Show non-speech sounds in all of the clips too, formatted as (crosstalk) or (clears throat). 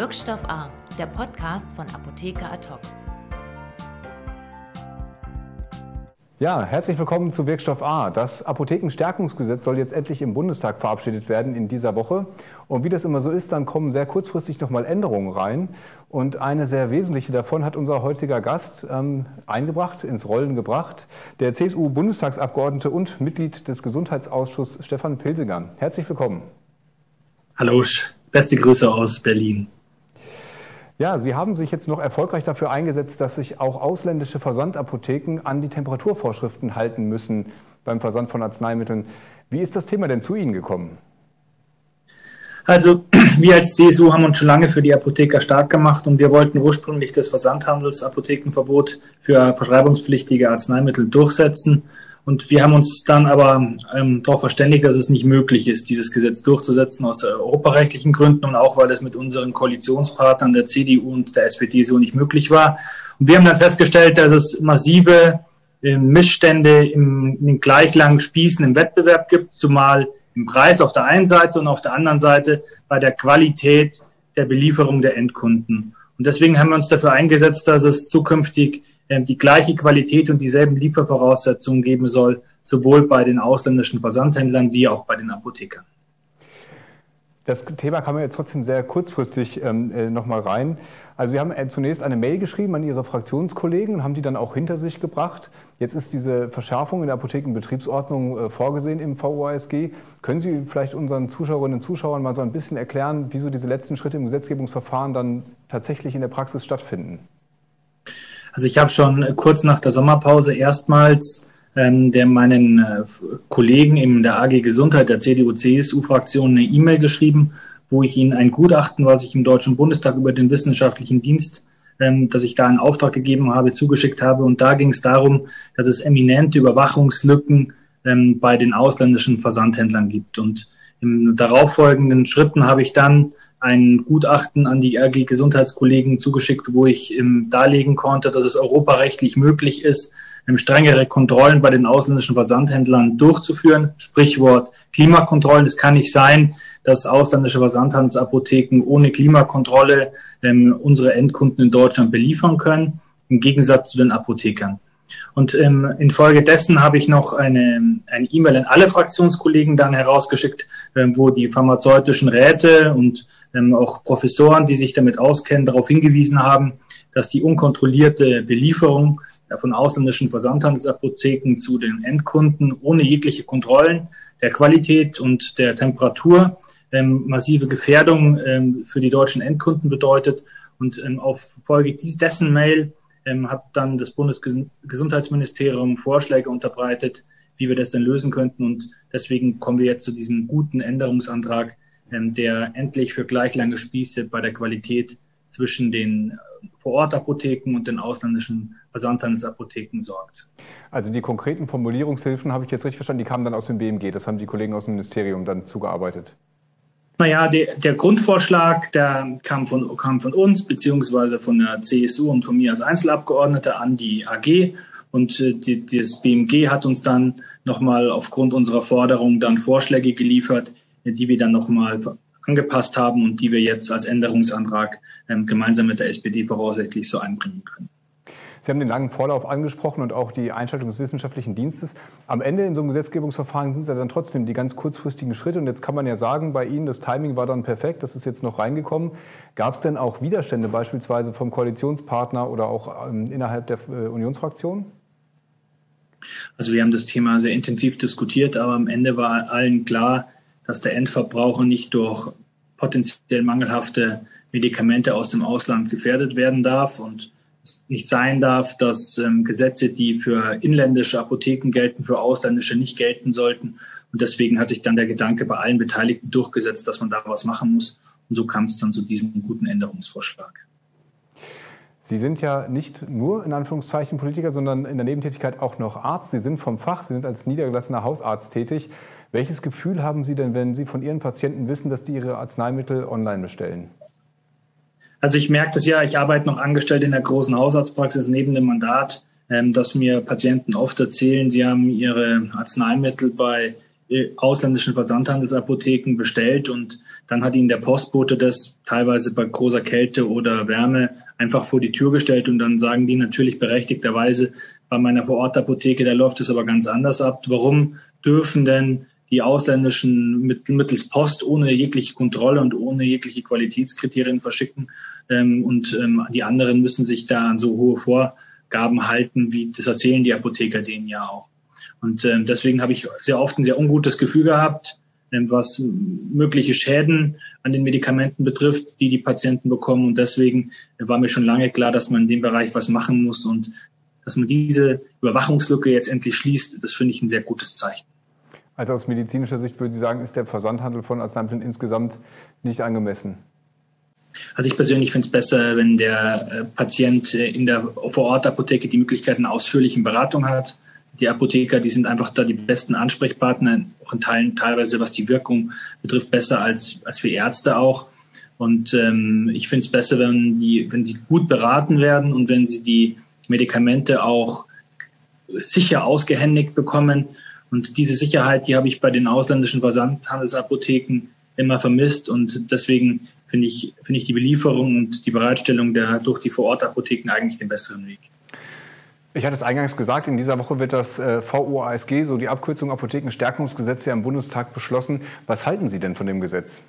Wirkstoff A, der Podcast von Apotheker Ad-Hoc. Ja, herzlich willkommen zu Wirkstoff A. Das Apothekenstärkungsgesetz soll jetzt endlich im Bundestag verabschiedet werden in dieser Woche. Und wie das immer so ist, dann kommen sehr kurzfristig nochmal Änderungen rein. Und eine sehr wesentliche davon hat unser heutiger Gast ähm, eingebracht, ins Rollen gebracht, der CSU-Bundestagsabgeordnete und Mitglied des Gesundheitsausschusses Stefan Pilsiger. Herzlich willkommen. Hallo, beste Grüße aus Berlin. Ja, Sie haben sich jetzt noch erfolgreich dafür eingesetzt, dass sich auch ausländische Versandapotheken an die Temperaturvorschriften halten müssen beim Versand von Arzneimitteln. Wie ist das Thema denn zu Ihnen gekommen? Also (clears throat) wir als CSU haben uns schon lange für die Apotheker stark gemacht und wir wollten ursprünglich das Versandhandelsapothekenverbot für verschreibungspflichtige Arzneimittel durchsetzen. Und wir haben uns dann aber ähm, darauf verständigt, dass es nicht möglich ist, dieses Gesetz durchzusetzen aus europarechtlichen Gründen und auch, weil es mit unseren Koalitionspartnern der CDU und der SPD so nicht möglich war. Und wir haben dann festgestellt, dass es massive äh, Missstände im, in den gleich langen Spießen im Wettbewerb gibt, zumal im Preis auf der einen Seite und auf der anderen Seite bei der Qualität der Belieferung der Endkunden. Und deswegen haben wir uns dafür eingesetzt, dass es zukünftig die gleiche Qualität und dieselben Liefervoraussetzungen geben soll, sowohl bei den ausländischen Versandhändlern wie auch bei den Apothekern. Das Thema kam ja jetzt trotzdem sehr kurzfristig ähm, äh, nochmal rein. Also Sie haben äh, zunächst eine Mail geschrieben an Ihre Fraktionskollegen und haben die dann auch hinter sich gebracht. Jetzt ist diese Verschärfung in der Apothekenbetriebsordnung äh, vorgesehen im VOASG. Können Sie vielleicht unseren Zuschauerinnen und Zuschauern mal so ein bisschen erklären, wieso diese letzten Schritte im Gesetzgebungsverfahren dann tatsächlich in der Praxis stattfinden? Also ich habe schon kurz nach der Sommerpause erstmals ähm, der meinen äh, Kollegen in der AG Gesundheit der CDU-CSU-Fraktion eine E-Mail geschrieben, wo ich ihnen ein Gutachten, was ich im Deutschen Bundestag über den wissenschaftlichen Dienst, ähm, dass ich da einen Auftrag gegeben habe, zugeschickt habe. Und da ging es darum, dass es eminente Überwachungslücken ähm, bei den ausländischen Versandhändlern gibt. Und im darauffolgenden Schritten habe ich dann ein Gutachten an die RG Gesundheitskollegen zugeschickt, wo ich ähm, darlegen konnte, dass es europarechtlich möglich ist, ähm, strengere Kontrollen bei den ausländischen Versandhändlern durchzuführen. Sprichwort Klimakontrollen. Es kann nicht sein, dass ausländische Versandhandelsapotheken ohne Klimakontrolle ähm, unsere Endkunden in Deutschland beliefern können, im Gegensatz zu den Apothekern. Und ähm, infolgedessen habe ich noch eine E-Mail an alle Fraktionskollegen dann herausgeschickt, ähm, wo die pharmazeutischen Räte und ähm, auch Professoren, die sich damit auskennen, darauf hingewiesen haben, dass die unkontrollierte Belieferung von ausländischen Versandhandelsapotheken zu den Endkunden ohne jegliche Kontrollen der Qualität und der Temperatur ähm, massive Gefährdung ähm, für die deutschen Endkunden bedeutet. Und ähm, auf Folge dessen Mail ähm, hat dann das Bundesgesundheitsministerium Vorschläge unterbreitet, wie wir das denn lösen könnten. Und deswegen kommen wir jetzt zu diesem guten Änderungsantrag, ähm, der endlich für gleich lange Spieße bei der Qualität zwischen den äh, Vorortapotheken und den ausländischen Versandhandelsapotheken sorgt. Also die konkreten Formulierungshilfen habe ich jetzt richtig verstanden, die kamen dann aus dem BMG. Das haben die Kollegen aus dem Ministerium dann zugearbeitet. Naja, der, der Grundvorschlag, der kam von, kam von uns, beziehungsweise von der CSU und von mir als Einzelabgeordneter an die AG. Und äh, die, das BMG hat uns dann nochmal aufgrund unserer Forderung dann Vorschläge geliefert, die wir dann nochmal angepasst haben und die wir jetzt als Änderungsantrag ähm, gemeinsam mit der SPD voraussichtlich so einbringen können. Sie haben den langen Vorlauf angesprochen und auch die Einschaltung des wissenschaftlichen Dienstes. Am Ende in so einem Gesetzgebungsverfahren sind es ja dann trotzdem die ganz kurzfristigen Schritte. Und jetzt kann man ja sagen, bei Ihnen, das Timing war dann perfekt, das ist jetzt noch reingekommen. Gab es denn auch Widerstände beispielsweise vom Koalitionspartner oder auch ähm, innerhalb der äh, Unionsfraktion? Also wir haben das Thema sehr intensiv diskutiert, aber am Ende war allen klar, dass der Endverbraucher nicht durch potenziell mangelhafte Medikamente aus dem Ausland gefährdet werden darf. Und nicht sein darf, dass ähm, Gesetze, die für inländische Apotheken gelten, für ausländische nicht gelten sollten. Und deswegen hat sich dann der Gedanke bei allen Beteiligten durchgesetzt, dass man da was machen muss. Und so kam es dann zu diesem guten Änderungsvorschlag. Sie sind ja nicht nur in Anführungszeichen Politiker, sondern in der Nebentätigkeit auch noch Arzt. Sie sind vom Fach, Sie sind als niedergelassener Hausarzt tätig. Welches Gefühl haben Sie denn, wenn Sie von Ihren Patienten wissen, dass die ihre Arzneimittel online bestellen? Also ich merke das ja, ich arbeite noch angestellt in der großen Hausarztpraxis neben dem Mandat, ähm, dass mir Patienten oft erzählen, sie haben ihre Arzneimittel bei äh, ausländischen Versandhandelsapotheken bestellt und dann hat ihnen der Postbote das teilweise bei großer Kälte oder Wärme einfach vor die Tür gestellt und dann sagen die natürlich berechtigterweise bei meiner Vorortapotheke, da läuft es aber ganz anders ab. Warum dürfen denn die ausländischen mittels Post ohne jegliche Kontrolle und ohne jegliche Qualitätskriterien verschicken ähm, und ähm, die anderen müssen sich da an so hohe Vorgaben halten, wie das erzählen die Apotheker denen ja auch. Und ähm, deswegen habe ich sehr oft ein sehr ungutes Gefühl gehabt, was mögliche Schäden an den Medikamenten betrifft, die die Patienten bekommen. Und deswegen war mir schon lange klar, dass man in dem Bereich was machen muss und dass man diese Überwachungslücke jetzt endlich schließt. Das finde ich ein sehr gutes Zeichen. Also aus medizinischer Sicht würden Sie sagen, ist der Versandhandel von Arzneimitteln insgesamt nicht angemessen? Also ich persönlich finde es besser, wenn der äh, Patient äh, in der Vorortapotheke die Möglichkeit einer ausführlichen Beratung hat die Apotheker, die sind einfach da die besten Ansprechpartner, auch in Teilen teilweise, was die Wirkung betrifft, besser als, als wir Ärzte auch. Und ähm, ich finde es besser, wenn, die, wenn sie gut beraten werden und wenn sie die Medikamente auch sicher ausgehändigt bekommen. Und diese Sicherheit, die habe ich bei den ausländischen Versandhandelsapotheken immer vermisst. Und deswegen finde ich, finde ich die Belieferung und die Bereitstellung der durch die Vorortapotheken eigentlich den besseren Weg. Ich hatte es eingangs gesagt, in dieser Woche wird das äh, VOASG, so die Abkürzung Apothekenstärkungsgesetz, ja im Bundestag beschlossen. Was halten Sie denn von dem Gesetz?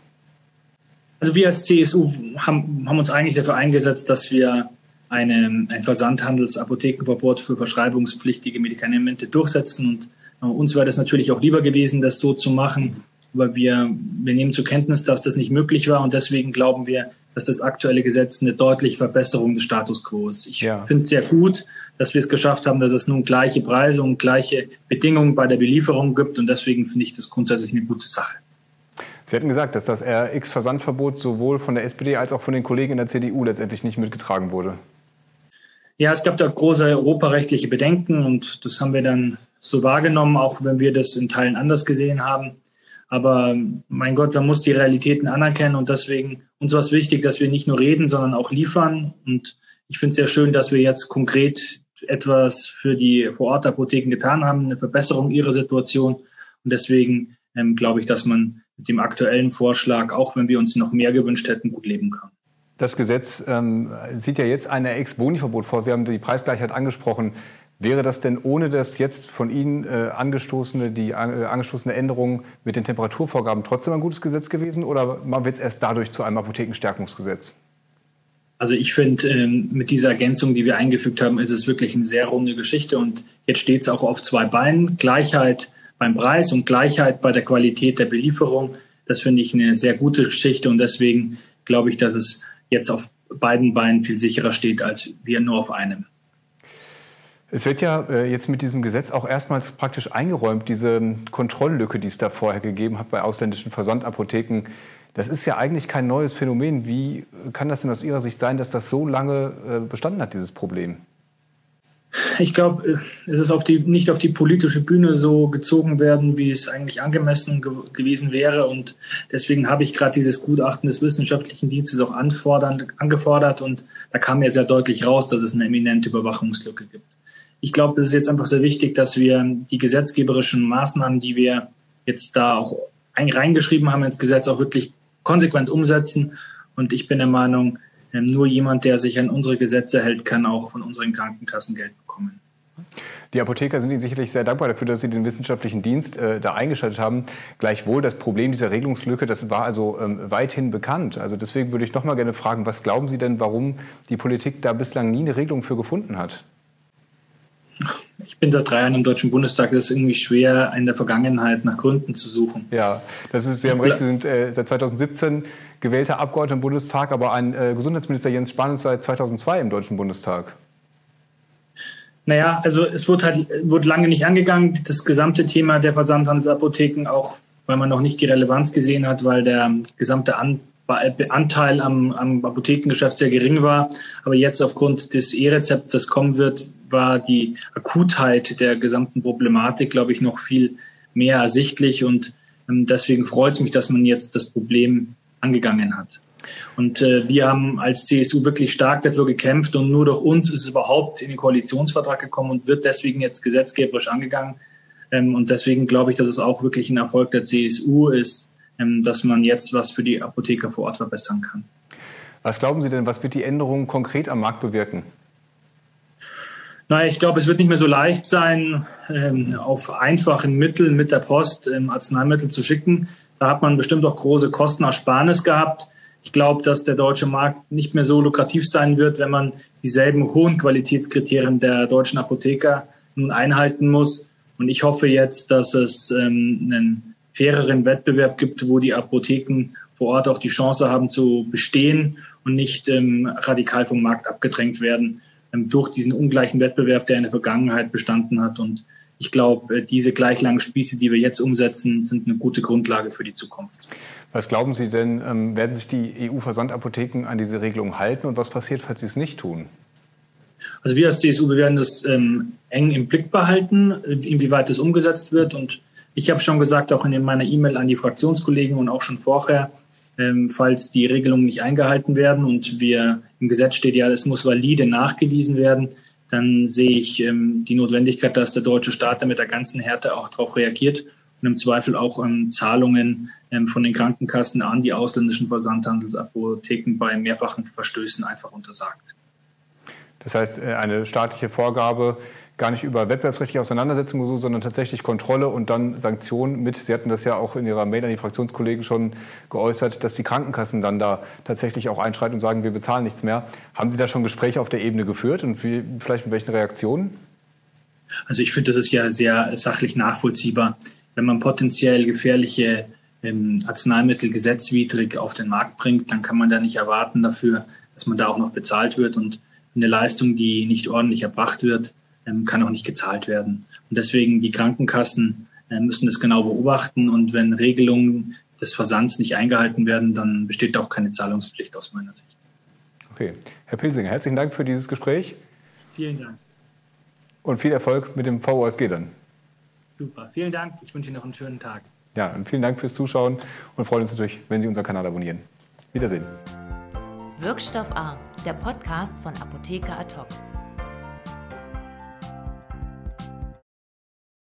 Also wir als CSU haben, haben uns eigentlich dafür eingesetzt, dass wir eine, ein Versandhandelsapothekenverbot für verschreibungspflichtige Medikamente durchsetzen. Und uns wäre das natürlich auch lieber gewesen, das so zu machen. Aber wir, wir nehmen zur Kenntnis, dass das nicht möglich war. Und deswegen glauben wir, dass das aktuelle Gesetz eine deutliche Verbesserung des Status quo ist. Ich ja. finde es sehr gut, dass wir es geschafft haben, dass es nun gleiche Preise und gleiche Bedingungen bei der Belieferung gibt. Und deswegen finde ich das grundsätzlich eine gute Sache. Sie hatten gesagt, dass das RX-Versandverbot sowohl von der SPD als auch von den Kollegen in der CDU letztendlich nicht mitgetragen wurde. Ja, es gab da große europarechtliche Bedenken und das haben wir dann so wahrgenommen, auch wenn wir das in Teilen anders gesehen haben. Aber mein Gott, man muss die Realitäten anerkennen und deswegen uns war es wichtig, dass wir nicht nur reden, sondern auch liefern. Und ich finde es sehr schön, dass wir jetzt konkret etwas für die Vorortapotheken getan haben, eine Verbesserung ihrer Situation. Und deswegen ähm, glaube ich, dass man mit dem aktuellen Vorschlag, auch wenn wir uns noch mehr gewünscht hätten, gut leben kann. Das Gesetz ähm, sieht ja jetzt ein Ex-Boni-Verbot vor. Sie haben die Preisgleichheit angesprochen. Wäre das denn ohne das jetzt von Ihnen äh, angestoßene, die äh, angestoßene Änderung mit den Temperaturvorgaben trotzdem ein gutes Gesetz gewesen oder wird es erst dadurch zu einem Apothekenstärkungsgesetz? Also ich finde, ähm, mit dieser Ergänzung, die wir eingefügt haben, ist es wirklich eine sehr runde Geschichte und jetzt steht es auch auf zwei Beinen. Gleichheit beim Preis und Gleichheit bei der Qualität der Belieferung. Das finde ich eine sehr gute Geschichte und deswegen glaube ich, dass es jetzt auf beiden Beinen viel sicherer steht als wir nur auf einem. Es wird ja äh, jetzt mit diesem Gesetz auch erstmals praktisch eingeräumt, diese Kontrolllücke, die es da vorher gegeben hat bei ausländischen Versandapotheken. Das ist ja eigentlich kein neues Phänomen. Wie kann das denn aus Ihrer Sicht sein, dass das so lange äh, bestanden hat, dieses Problem? Ich glaube, äh, es ist auf die, nicht auf die politische Bühne so gezogen werden, wie es eigentlich angemessen ge gewesen wäre. Und deswegen habe ich gerade dieses Gutachten des wissenschaftlichen Dienstes auch anfordern, angefordert. Und da kam ja sehr deutlich raus, dass es eine eminente Überwachungslücke gibt ich glaube, es ist jetzt einfach sehr wichtig, dass wir die gesetzgeberischen Maßnahmen, die wir jetzt da auch reingeschrieben haben ins Gesetz, auch wirklich konsequent umsetzen. Und ich bin der Meinung, ähm, nur jemand, der sich an unsere Gesetze hält, kann auch von unseren Krankenkassen Geld bekommen. Die Apotheker sind Ihnen sicherlich sehr dankbar dafür, dass Sie den wissenschaftlichen Dienst äh, da eingeschaltet haben. Gleichwohl, das Problem dieser Regelungslücke, das war also ähm, weithin bekannt. Also deswegen würde ich noch mal gerne fragen, was glauben Sie denn, warum die Politik da bislang nie eine Regelung für gefunden hat? Ich bin seit drei Jahren im Deutschen Bundestag. Das ist irgendwie schwer, in der Vergangenheit nach Gründen zu suchen. Ja, das ist, Sie haben recht, Sie sind äh, seit 2017 gewählter Abgeordneter im Bundestag, aber ein äh, Gesundheitsminister Jens Spahn ist seit 2002 im Deutschen Bundestag. Naja, also es wurde halt wurde lange nicht angegangen, das gesamte Thema der Versandhandelsapotheken, auch weil man noch nicht die Relevanz gesehen hat, weil der gesamte An Anteil am, am Apothekengeschäft sehr gering war. Aber jetzt aufgrund des E-Rezepts, das kommen wird, war die Akutheit der gesamten Problematik, glaube ich, noch viel mehr ersichtlich. Und ähm, deswegen freut es mich, dass man jetzt das Problem angegangen hat. Und äh, wir haben als CSU wirklich stark dafür gekämpft und nur durch uns ist es überhaupt in den Koalitionsvertrag gekommen und wird deswegen jetzt gesetzgeberisch angegangen, Ähm, und deswegen glaube ich, dass es auch wirklich ein Erfolg der CSU ist, ähm, dass man jetzt was für die Apotheker vor Ort verbessern kann. Was glauben Sie denn, was wird die Änderung konkret am Markt bewirken? Naja, ich glaube, es wird nicht mehr so leicht sein, ähm, auf einfachen Mitteln mit der Post Arzneimittel zu schicken. Da hat man bestimmt auch große Kostenersparnis gehabt. Ich glaube, dass der deutsche Markt nicht mehr so lukrativ sein wird, wenn man dieselben hohen Qualitätskriterien der deutschen Apotheker nun einhalten muss. Und ich hoffe jetzt, dass es ähm, einen faireren Wettbewerb gibt, wo die Apotheken vor Ort auch die Chance haben zu bestehen und nicht ähm, radikal vom Markt abgedrängt werden ähm, durch diesen ungleichen Wettbewerb, der in der Vergangenheit bestanden hat. Und ich glaube, äh, diese gleich langen Spieße, die wir jetzt umsetzen, sind eine gute Grundlage für die Zukunft. Was glauben Sie denn, ähm, werden sich die EU-Versandapotheken an diese Regelung halten und was passiert, falls sie es nicht tun? Also wir als CSU, wir werden das ähm, eng im Blick behalten, inwieweit das umgesetzt wird. Und ich habe schon gesagt, auch in meiner E-Mail an die Fraktionskollegen und auch schon vorher, ähm, falls die Regelungen nicht eingehalten werden und wir im Gesetz steht ja, es muss valide nachgewiesen werden, dann sehe ich ähm, die Notwendigkeit, dass der deutsche Staat da mit der ganzen Härte auch darauf reagiert und im Zweifel auch ähm, Zahlungen ähm, von den Krankenkassen an die ausländischen Versandhandelsapotheken bei mehrfachen Verstößen einfach untersagt. Das heißt, äh, eine staatliche Vorgabe gar nicht über wettbewerbsrechtliche Auseinandersetzungen so, sondern tatsächlich Kontrolle und dann Sanktionen mit. Sie hatten das ja auch in Ihrer Mail an die Fraktionskollegen schon geäußert, dass die Krankenkassen dann da tatsächlich auch einschreiten und sagen, wir bezahlen nichts mehr. Haben Sie da schon Gespräche auf der Ebene geführt und wie, vielleicht mit welchen Reaktionen? Also ich finde, das ist ja sehr sachlich nachvollziehbar. Wenn man potenziell gefährliche ähm, Arzneimittel gesetzwidrig auf den Markt bringt, dann kann man da nicht erwarten dafür, dass man da auch noch bezahlt wird. Und eine Leistung, die nicht ordentlich erbracht wird, kann auch nicht gezahlt werden. Und deswegen die Krankenkassen äh, müssen das genau beobachten. Und wenn Regelungen des Versands nicht eingehalten werden, dann besteht auch keine Zahlungspflicht aus meiner Sicht. Okay. Herr Pilsinger, herzlichen Dank für dieses Gespräch. Vielen Dank. Und viel Erfolg mit dem VOSG dann. Super. Vielen Dank. Ich wünsche Ihnen noch einen schönen Tag. Ja, und vielen Dank fürs Zuschauen und freuen uns natürlich, wenn Sie unseren Kanal abonnieren. Wiedersehen. Wirkstoff A, der Podcast von Apotheker Ad hoc.